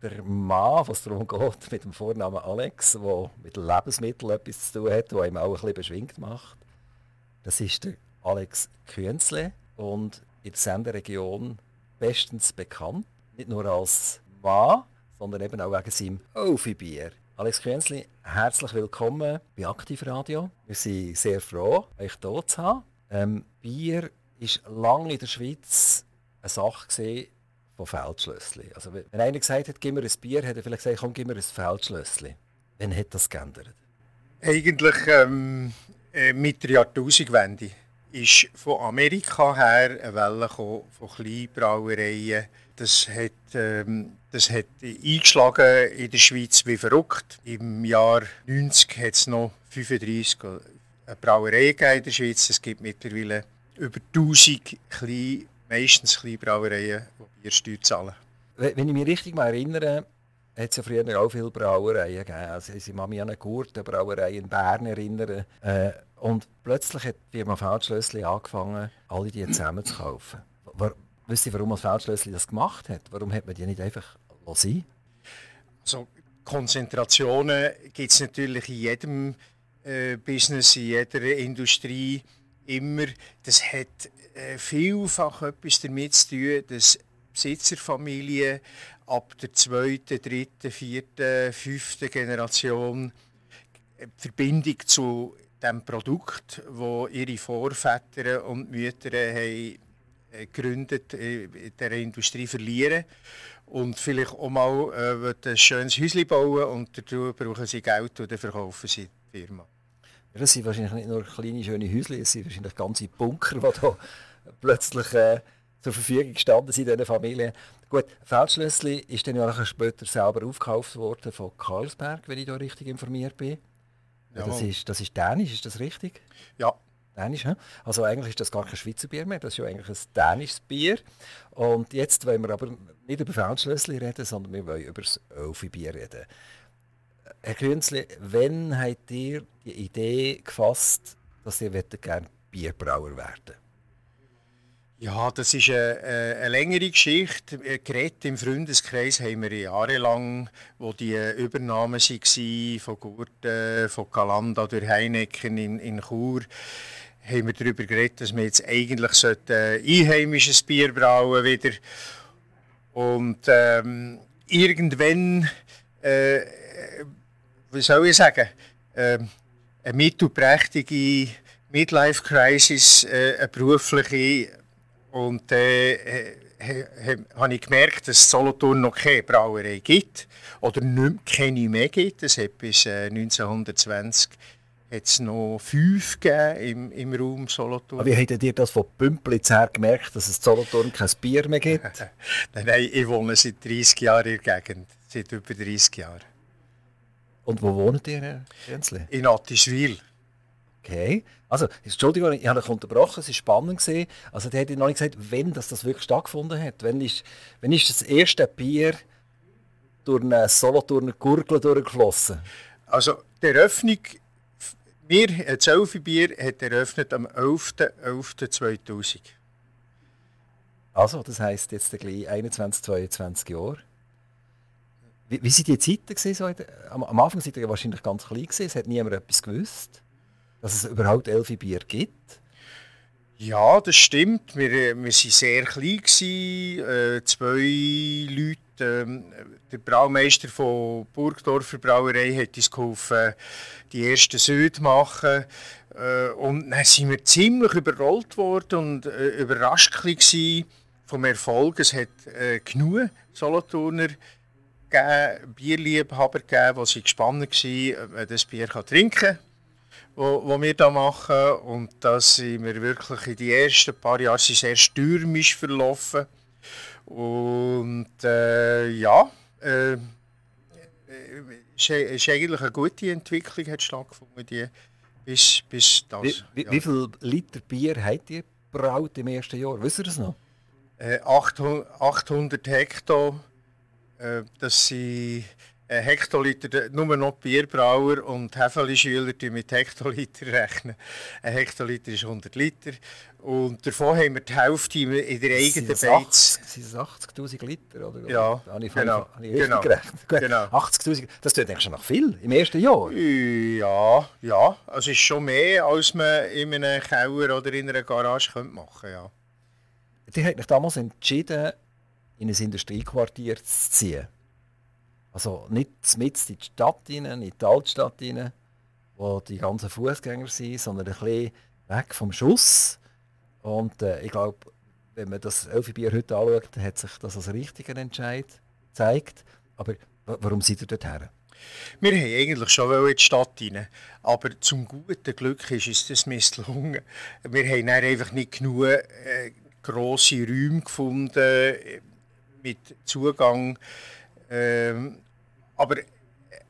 Der Mann, was darum geht, mit dem Vornamen Alex, der mit Lebensmitteln etwas zu tun hat, der ihm auch ein bisschen beschwingt macht, das ist der Alex Künzle und in der Senderegion bestens bekannt. Nicht nur als Mann, sondern eben auch wegen seinem Ofi-Bier. Alex Künzli, herzlich willkommen bei Aktivradio. Wir sind sehr froh, euch hier zu haben. Ähm, Bier war lange in der Schweiz eine Sache von Feldschlössli. Also wenn einer gesagt hat, gib mir ein Bier, hat er vielleicht gesagt, komm, gib mir ein Feldschlössli. Wann hat das geändert? Eigentlich ähm, äh, mit der Jahrtausendwende ist von Amerika her eine Welle von Kleinbrauereien. Das hat, ähm, das hat eingeschlagen in der Schweiz wie verrückt. Im Jahr 90 hat es noch 35 Brauereien in der Schweiz. Es gibt mittlerweile über 1000 kleine, meistens Kleinbrauereien, die Biersteuer zahlen. Wenn ich mich richtig mal erinnere, hat es ja früher auch viele Brauereien gegeben. Also ich kann mich an eine Gurtenbrauerei in Bern erinnern. Äh, und plötzlich hat die Firma Feldschlössli angefangen, alle die zusammen zu kaufen. Wisst ihr, warum Feldschlössli das gemacht hat? Warum hat man die nicht einfach sein Also Konzentrationen gibt es natürlich in jedem äh, Business, in jeder Industrie immer. Das hat vielfach etwas damit zu tun, dass Besitzerfamilien ab der zweiten, dritten, vierten, fünften Generation die Verbindung zu dem Produkt, wo ihre Vorväter und Mütter haben äh, gegründet äh, in der Industrie verlieren und vielleicht auch mal äh, ein schönes Häuschen bauen und dazu brauchen sie Geld und dann verkaufen sie die Firma. Ja, das sind wahrscheinlich nicht nur kleine schöne Häuschen, es sind wahrscheinlich ganze Bunker, die da plötzlich äh, zur Verfügung gestanden sind in diesen Familien. Gut, Feldschlössli ist dann ja später selber aufgekauft worden von Carlsberg, wenn ich da richtig informiert bin. Ja. Das, ist, das ist dänisch, ist das richtig? Ja. Dänisch, he? Also eigentlich ist das gar kein Schweizer Bier mehr, das ist ja eigentlich ein dänisches Bier. Und jetzt wollen wir aber nicht über Feldschlössli reden, sondern wir wollen über das Elfi-Bier reden. Herr Künzli, wann habt ihr die Idee gefasst, dass ihr gerne Bierbrauer werden ja, das ist eine, eine längere Geschichte. Geredet im Freundeskreis haben wir jahrelang, wo die Übernahmen waren von Gurten, von Galanda durch Heineken in, in Chur, haben wir darüber geredet, dass wir jetzt eigentlich ein einheimisches Bier brauen wieder. Und ähm, irgendwann, äh, wie soll ich sagen, äh, eine mittelprächtige Midlife-Crisis, äh, eine berufliche und äh, habe ich gemerkt, dass es Solothurn noch keine Brauerei gibt oder nicht, keine mehr gibt. Es hat bis äh, 1920 es noch fünf im, im Raum Solothurn. wie habt ihr das von Pümplitz her gemerkt, dass es Solothurn kein Bier mehr gibt? nein, nein, ich wohne seit 30 Jahren in der Gegend, seit über 30 Jahren. Und wo wohnt ihr, Herr Jensli? In Attiswil. Okay. Also, Entschuldigung, ich habe euch unterbrochen, es war spannend. Gewesen. Also, der hat noch nicht gesagt, wenn das, das wirklich stattgefunden hat. Wenn ist, wenn ist das erste Bier durch eine Solothurner Gurgel durchgeflossen? Also, die Eröffnung, wir, das Elfi-Bier, hat eröffnet am 11.11.2000. Also, das heisst jetzt gleich 21, 22 Jahre. Wie, wie sind die Zeiten gewesen, so der, am, am, Anfang seid ihr wahrscheinlich ganz klein gewesen, es hat niemand etwas gewusst dass es überhaupt elf Bier gibt? Ja, das stimmt. Wir, wir waren sehr klein. Äh, zwei Leute. Ähm, der Braumeister von Burgdorfer Brauerei hat uns geholfen, die ersten Süd machen. Äh, und dann sind wir ziemlich überrollt worden und äh, überrascht gewesen vom Erfolg. Es hat äh, genug Solothurner Bierliebhaber gegeben, die gespannt waren, ob man das Bier trinken kann wo, wo wir da machen. Und das sind wir wirklich in die ersten paar Jahre sehr stürmisch verlaufen. Und äh, ja, äh, ist, ist eigentlich eine gute Entwicklung hat stattgefunden, die, bis, bis das. Wie, wie, ja. wie viel Liter Bier habt ihr braut im ersten Jahr? Wisst ihr das noch? Äh, 800, 800 Hektar. Äh, das sind Hektoliter, nur noch Bierbrauer und Hefeli-Schüler mit Hektoliter rechnen. Ein Hektoliter ist 100 Liter. Und davon haben wir die Hälfte in der eigenen Beiz. Sind es 80'000 Liter? Oder? Ja, habe ich, genau. Habe ich genau. genau. 80'000, das tut eigentlich schon noch viel im ersten Jahr. Ja, ja. Also es ist schon mehr, als man in einem Keller oder in einer Garage könnte machen könnte. Ja. Die hat mich damals entschieden, in ein Industriequartier zu ziehen. Also nicht mit in die Stadt nicht in die Altstadt rein, wo die ganzen Fußgänger sind, sondern ein bisschen weg vom Schuss. Und äh, ich glaube, wenn man das Elfenbier heute anschaut, hat sich das als richtiger Entscheid gezeigt. Aber warum seid ihr dort her? Wir haben eigentlich schon in die Stadt rein, aber zum guten Glück ist uns das misslungen. Wir haben einfach nicht genug äh, grosse Räume gefunden äh, mit Zugang. Ähm, aber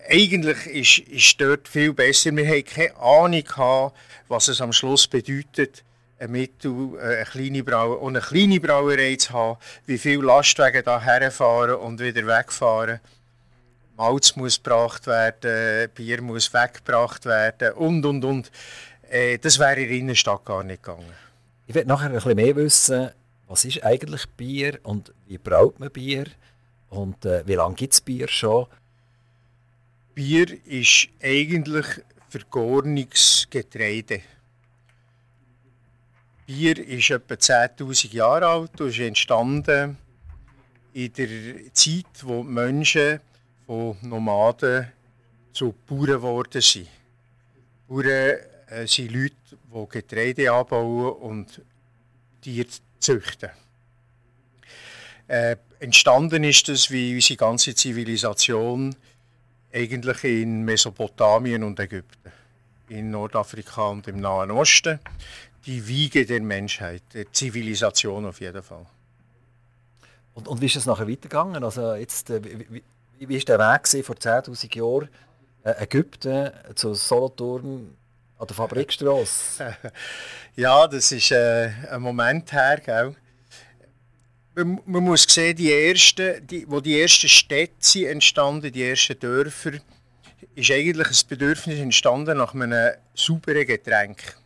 eigentlich ist, ist dort viel besser. Wir hatten keine Ahnung, gehabt, was es am Schluss bedeutet, eine, Mittel, äh, eine, kleine Brauerei, eine kleine Brauerei zu haben, wie viele Lastwagen da herfahren und wieder wegfahren. Malz muss gebracht werden, Bier muss weggebracht werden und, und, und. Äh, das wäre in der Innenstadt gar nicht gegangen. Ich werde nachher ein bisschen mehr wissen, was ist eigentlich Bier und wie braut man Bier und äh, wie lange gibt es Bier schon? Bier ist eigentlich vergorenes Getreide. Bier ist etwa 10.000 Jahre alt und ist entstanden in der Zeit, wo die Menschen von Nomaden zu Bauern geworden sind. Bauern äh, sind Leute, die Getreide anbauen und Tiere züchten. Äh, entstanden ist das wie unsere ganze Zivilisation eigentlich in Mesopotamien und Ägypten, in Nordafrika und im Nahen Osten. Die Wiege der Menschheit, der Zivilisation auf jeden Fall. Und, und wie ist es nachher weitergegangen? Also jetzt, äh, wie, wie, wie ist der Weg vor 10.000 Jahren äh, Ägypten zu Solothurn an der Fabrikstrasse? ja, das ist äh, ein Moment her, gell? Man, muss sehen, die ersten, die, wo die ersten Städte sind entstanden, die ersten Dörfer, ist eigentlich ein Bedürfnis entstanden nach einem sauberen Getränk.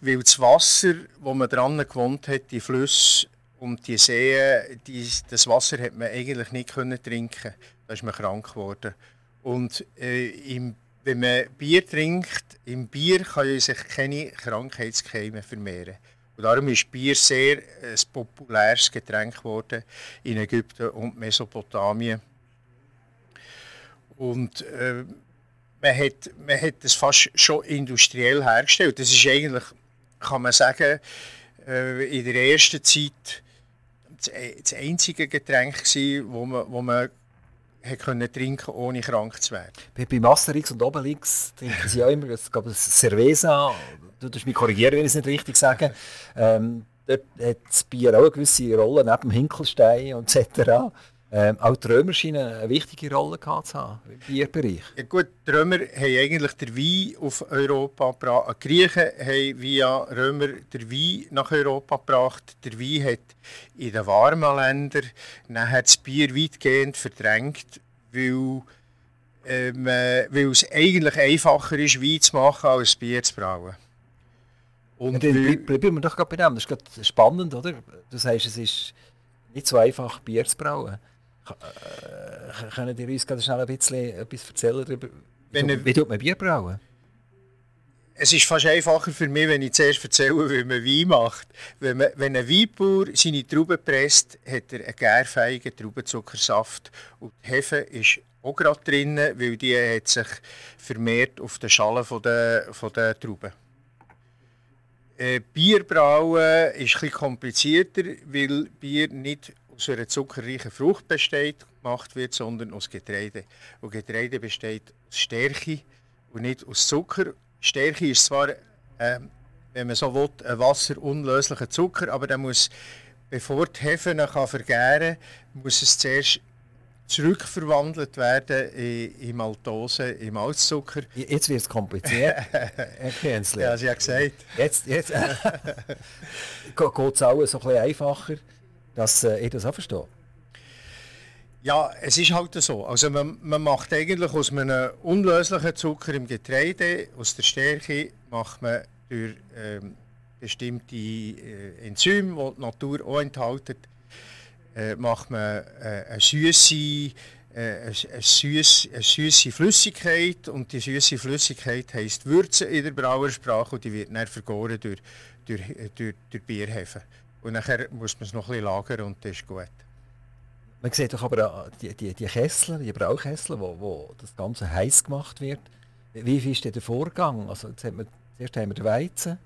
Weil das Wasser, wo man dran gewohnt hat, die Flüsse und die Seen, die, das Wasser hat man eigentlich nicht können trinken. Da ist man krank geworden. Und äh, im, wenn man Bier trinkt, im Bier kann sich keine Krankheitskeime vermehren. Und darum ist Bier sehr ein populäres Getränk geworden in Ägypten und Mesopotamien. Und äh, man, hat, das fast schon industriell hergestellt. Das ist eigentlich, kann man sagen, äh, in der ersten Zeit das einzige Getränk gewesen, wo man, wo man können trinken ohne krank zu werden. Bei, Masterix und Obelix trinken sie auch immer es gab Cerveza du darfst mich korrigieren, wenn ich es nicht richtig sage. Ähm, dort hat das Bier auch eine gewisse Rolle, neben dem Hinkelstein etc. Ähm, auch die Römer scheinen eine wichtige Rolle gehabt zu haben im Bierbereich. Ja gut, die Römer haben eigentlich den Wein auf Europa gebracht. Die Griechen haben via Römer den Wein nach Europa gebracht. Der Wein hat in den warmen Ländern nachher das Bier weitgehend verdrängt, weil, ähm, weil es eigentlich einfacher ist, Wein zu machen, als Bier zu brauen. Und ja, bleiben wir doch gerade bei dem. Das ist spannend, oder? Du sagst, es ist nicht so einfach, Bier zu brauen. Äh, können ihr uns gerade schnell ein bisschen etwas erzählen darüber, wie, wie tut man Bier brauen? Es ist fast einfacher für mich, wenn ich zuerst erzähle, wie man Wein macht. Wenn, man, wenn ein Weinbauer seine Trauben presst, hat er einen gärfähigen Traubenzuckersaft. Und die Hefe ist auch gerade drin, weil die hat sich vermehrt auf den Schalen der, von der Trauben. Äh, Bier brauen ist etwas komplizierter, weil Bier nicht aus einer zuckerreichen Frucht besteht, gemacht wird, sondern aus Getreide. Und Getreide besteht aus Stärke und nicht aus Zucker. Stärke ist zwar, äh, wenn man so will, ein wasserunlöslicher Zucker, aber der muss, bevor die Hefe kann vergären kann, muss es zuerst zurückverwandelt werden in, in Maltose, in Malzzucker. Jetzt wird es kompliziert, Herr Künzle. Ja, Sie haben gesagt. Jetzt, jetzt geht es auch so ein bisschen einfacher, dass äh, ich das auch verstehe. Ja, es ist halt so. Also man, man macht eigentlich aus einem unlöslichen Zucker im Getreide, aus der Stärke, macht man durch ähm, bestimmte äh, Enzyme, die die Natur auch enthält, äh, macht man äh, eine süße äh, eine, eine, süß, eine süße Flüssigkeit und die süße Flüssigkeit heisst Würze in der Brauersprache und die wird dann vergoren durch, durch, durch, durch Bierhefe. Und nachher muss man es noch ein bisschen lagern und das ist gut. Man sieht doch aber die, die, die Kessler, die Braukessler, wo, wo das Ganze heiß gemacht wird. Wie ist denn der Vorgang? Also jetzt hat man, zuerst haben wir den Weizen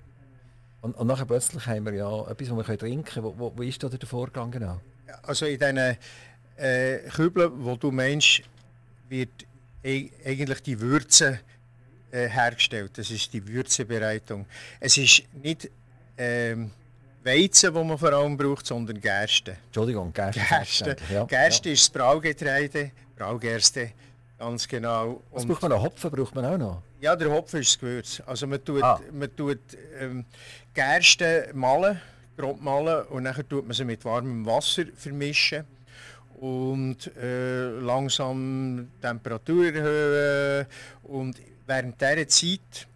und, und nachher plötzlich haben wir ja etwas, was wir trinken können. Wo, wo, wo ist da der Vorgang genau? Also in diesen äh, Kübeln, wo du meinst, wird e eigentlich die Würze äh, hergestellt. Das ist die Würzebereitung. Es ist nicht ähm, Weizen, wo man vor allem braucht, sondern Gerste. Entschuldigung, Gerste. Gerste, ja, Gerste ja. ist das Braugetreide, Braugerste, ganz genau. Was braucht man noch? Hopfen braucht man auch noch? Ja, der Hopfen ist das Gewürz. Also man tut, ah. man tut ähm, Gerste malen, grob malen und dann tut man sie mit warmem Wasser vermischen und äh, langsam die Temperatur erhöhen und während dieser Zeit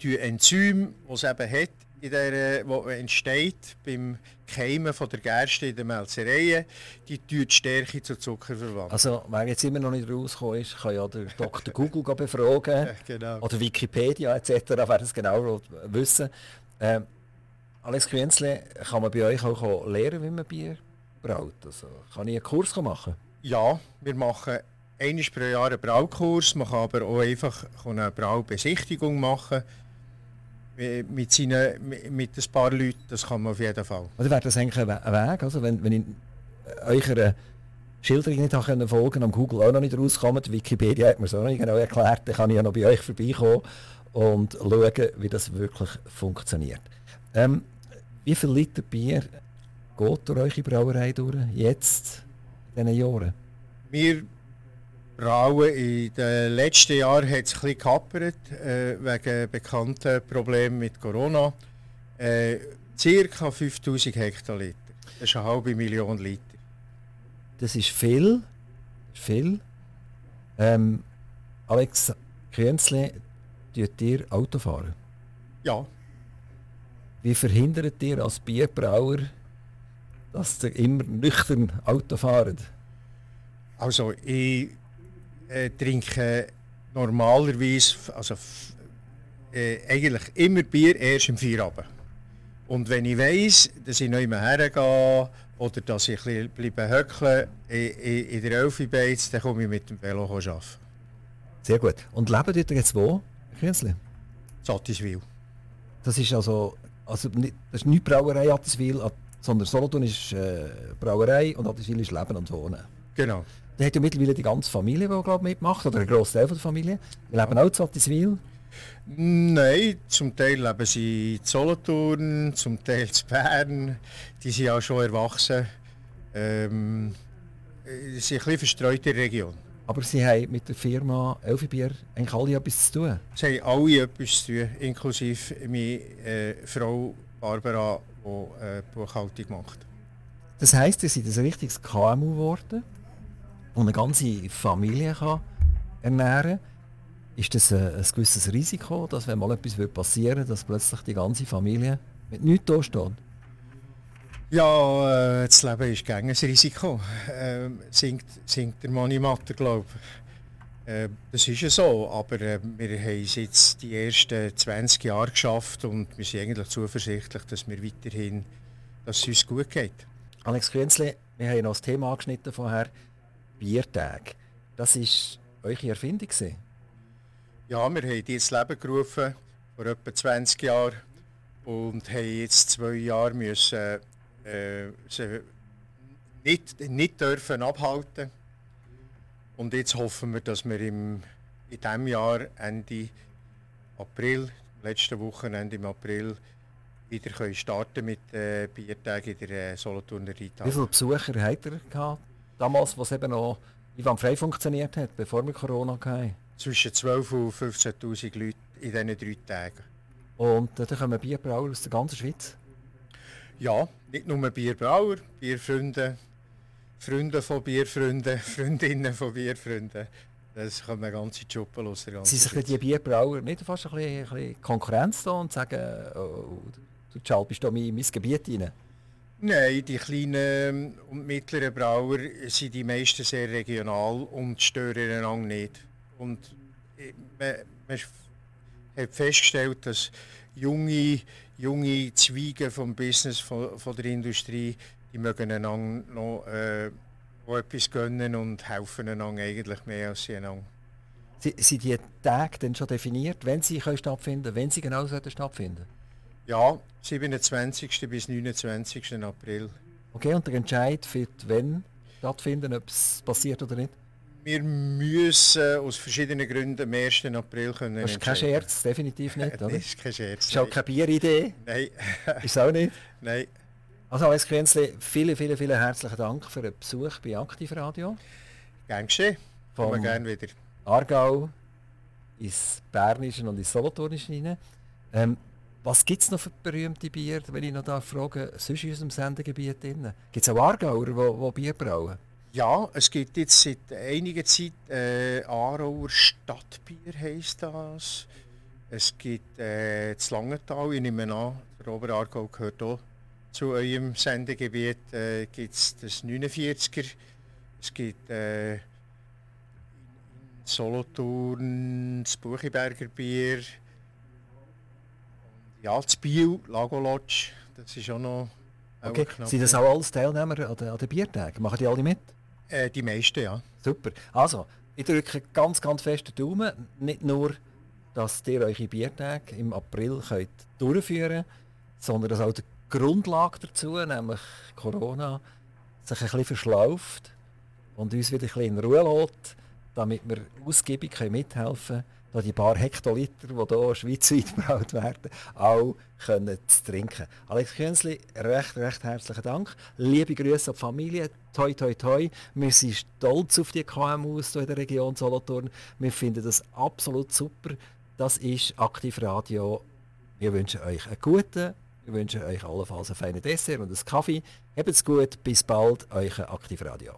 die Enzyme, die es eben hat, in der, wo entsteht beim Keimen von der Gerste in den Melzereien, die die Stärke zu Zucker verwandeln. Also wer jetzt immer noch nicht rausgekommen ist, kann ja der Dr. Google befragen genau. oder Wikipedia etc., wer das genau wissen ähm, Alex Quenzle, kann man bei euch auch lernen, wie man Bier braut? Also, kann ich einen Kurs machen? Ja, wir machen einmal pro Jahr einen Braukurs. Man kann aber auch einfach eine Braubesichtigung machen mit, seinen, mit ein paar Leuten, das kann man auf jeden Fall. Also wäre das eigentlich ein Weg, also wenn, wenn ich eurer Schilderung nicht folgen folgen am Google auch noch nicht rauskommt, Wikipedia hat mir es auch noch nicht genau erklärt, dann kann ich ja noch bei euch vorbeikommen und schauen, wie das wirklich funktioniert. Ähm, wie viel Liter Bier geht durch eure Brauerei durch, jetzt, in diesen Jahren? Wir Brauen in den letzten Jahren hat es ein bisschen gehappert, äh, wegen bekannten Problemen mit Corona. Äh, circa 5000 Hektoliter. Das ist eine halbe Million Liter. Das ist viel. viel. Ähm, Alex Künzle, tut ihr Auto fahren? Ja. Wie verhindert ihr als Bierbrauer, dass ihr immer nüchtern Auto fahrt? Also ich äh, trinke normalerweise, also äh, eigentlich immer Bier erst im Feierabend. Und wenn ich weiss, dass ich nicht mehr hergehe oder dass ich bisschen höckeln in, in der Elfenbeiz, dann komme ich mit dem Velo arbeiten. Sehr gut. Und leben ihr jetzt wo, Künzli? Sattiswil. Das ist also, also nicht, das ist nicht Brauerei Attiswil, sondern Solothurn ist äh, Brauerei und Attiswil ist Leben und Wohnen. Genau. Da hat ja mittlerweile die ganze Familie, die glaub, mitmacht, oder ein grosser Teil der Familie. Die leben auch in Zattiswil. Nein, zum Teil leben sie in Solothurn, zum Teil in Bern. Die sind auch schon erwachsen. Ähm, sie sind ein bisschen verstreut in der Region. Aber Sie haben mit der Firma Elfibier eigentlich alle etwas zu tun? Sie haben alle etwas zu tun, inklusive meine äh, Frau Barbara, die äh, Buchhaltung macht. Das heisst, Sie sind ein richtiges KMU geworden? Die eine ganze Familie kann ernähren kann, ist das ein, ein, gewisses Risiko, dass wenn mal etwas passieren würde, dass plötzlich die ganze Familie mit nichts da steht? Ja, äh, das Leben ist gegen ein Risiko, äh, singt, singt der Manni Matter, glaube ich. Äh, das ist ja so, aber äh, wir haben es jetzt die ersten 20 Jahre geschafft und wir sind eigentlich zuversichtlich, dass wir weiterhin, dass es uns gut geht. Alex Künzli, wir haben noch das Thema angeschnitten vorher. Biertage. Das war eure Erfindung? Ja, wir haben die ins Leben gerufen vor etwa 20 Jahren und haben jetzt zwei Jahre müssen, äh, sie nicht, nicht dürfen abhalten. Und jetzt hoffen wir, dass wir im, in diesem Jahr Ende April, letzte Wochenende im April, wieder können starten mit äh, Biertagen in der äh, Solothurner Reithalle. Wie viele Besucher hat er gehabt? Damals, was eben noch frei funktioniert hat, bevor wir Corona hatten? Zwischen 12.000 und 15.000 Leute in diesen drei Tagen. Und äh, da kommen Bierbrauer aus der ganzen Schweiz? Ja, nicht nur Bierbrauer, Bierfreunde, Freunde von Bierfreunden, Freundinnen von Bierfreunden. Das kommt eine ganze Schuppe los. Sie sich die Bierbrauer nicht fast ein bisschen, ein bisschen Konkurrenz da und sagen, oh, du Charles, bist du in mein Gebiet rein? Nein, die kleinen und mittleren Brauer sind die meisten sehr regional und stören einander nicht. Und man, man hat festgestellt, dass junge, junge Zweige vom Business, von, von der Industrie, die mögen einander noch äh, etwas gönnen und helfen einander eigentlich mehr als sie einander. Sind die Tage dann schon definiert, wenn sie können stattfinden wenn sie genau stattfinden Ja, 27. bis 29. April. Okay, und der Entscheid wird wenn stattfinden, ob es passiert oder nicht? Wir müssen aus verschiedenen Gründen am 1. April können Das ist kein Scherz, definitiv nicht, oder? Das ist kein Scherz. Ist auch keine Bieridee? Nein. ist auch nicht? Nein. Also Alex Künzli, vielen, vielen, vielen herzlichen Dank für den Besuch bei Aktivradio. Gern geschehen. Kommen gerne wieder. Aargau ins Bernische und ins Solothurnische rein. Ähm, was gibt es noch für berühmte Bier, wenn ich noch da frage, sonst in unserem Sendegebiet? Gibt es auch Aargauer, die Bier brauen? Ja, es gibt jetzt seit einiger Zeit äh, Aarauer Stadtbier heisst das. Es gibt äh, das Langenthal, ich nehme an, der Oberaargau gehört auch zu eurem Sendegebiet äh, gibt es das 49er. Es gibt äh, Solothurn das Buchiberger Bier. Ja, das Biel, Lago Lodge, das ist auch noch Okay. Sind das auch alles Teilnehmer an den, an den Biertagen? Machen die alle mit? Äh, die meisten, ja. Super. Also, ich drücke ganz, ganz fest den Daumen. Nicht nur, dass ihr eure Biertage im April könnt durchführen könnt, sondern dass auch der Grundlage dazu, nämlich Corona, sich ein bisschen verschlauft und uns wieder ein bisschen in Ruhe lässt, damit wir ausgiebig mithelfen können, da die paar Hektoliter, die hier schweizweit gebraut werden, auch können zu trinken. Alex Künzli, recht, recht herzlichen Dank. Liebe Grüße an die Familie. Toi, toi, toi. Wir sind stolz auf die KMUs hier in der Region Solothurn. Wir finden das absolut super. Das ist Aktiv Radio. Wir wünschen euch einen guten wir wünschen euch allenfalls einen feinen Dessert und einen Kaffee. Habt's gut, bis bald, euer Aktivradio.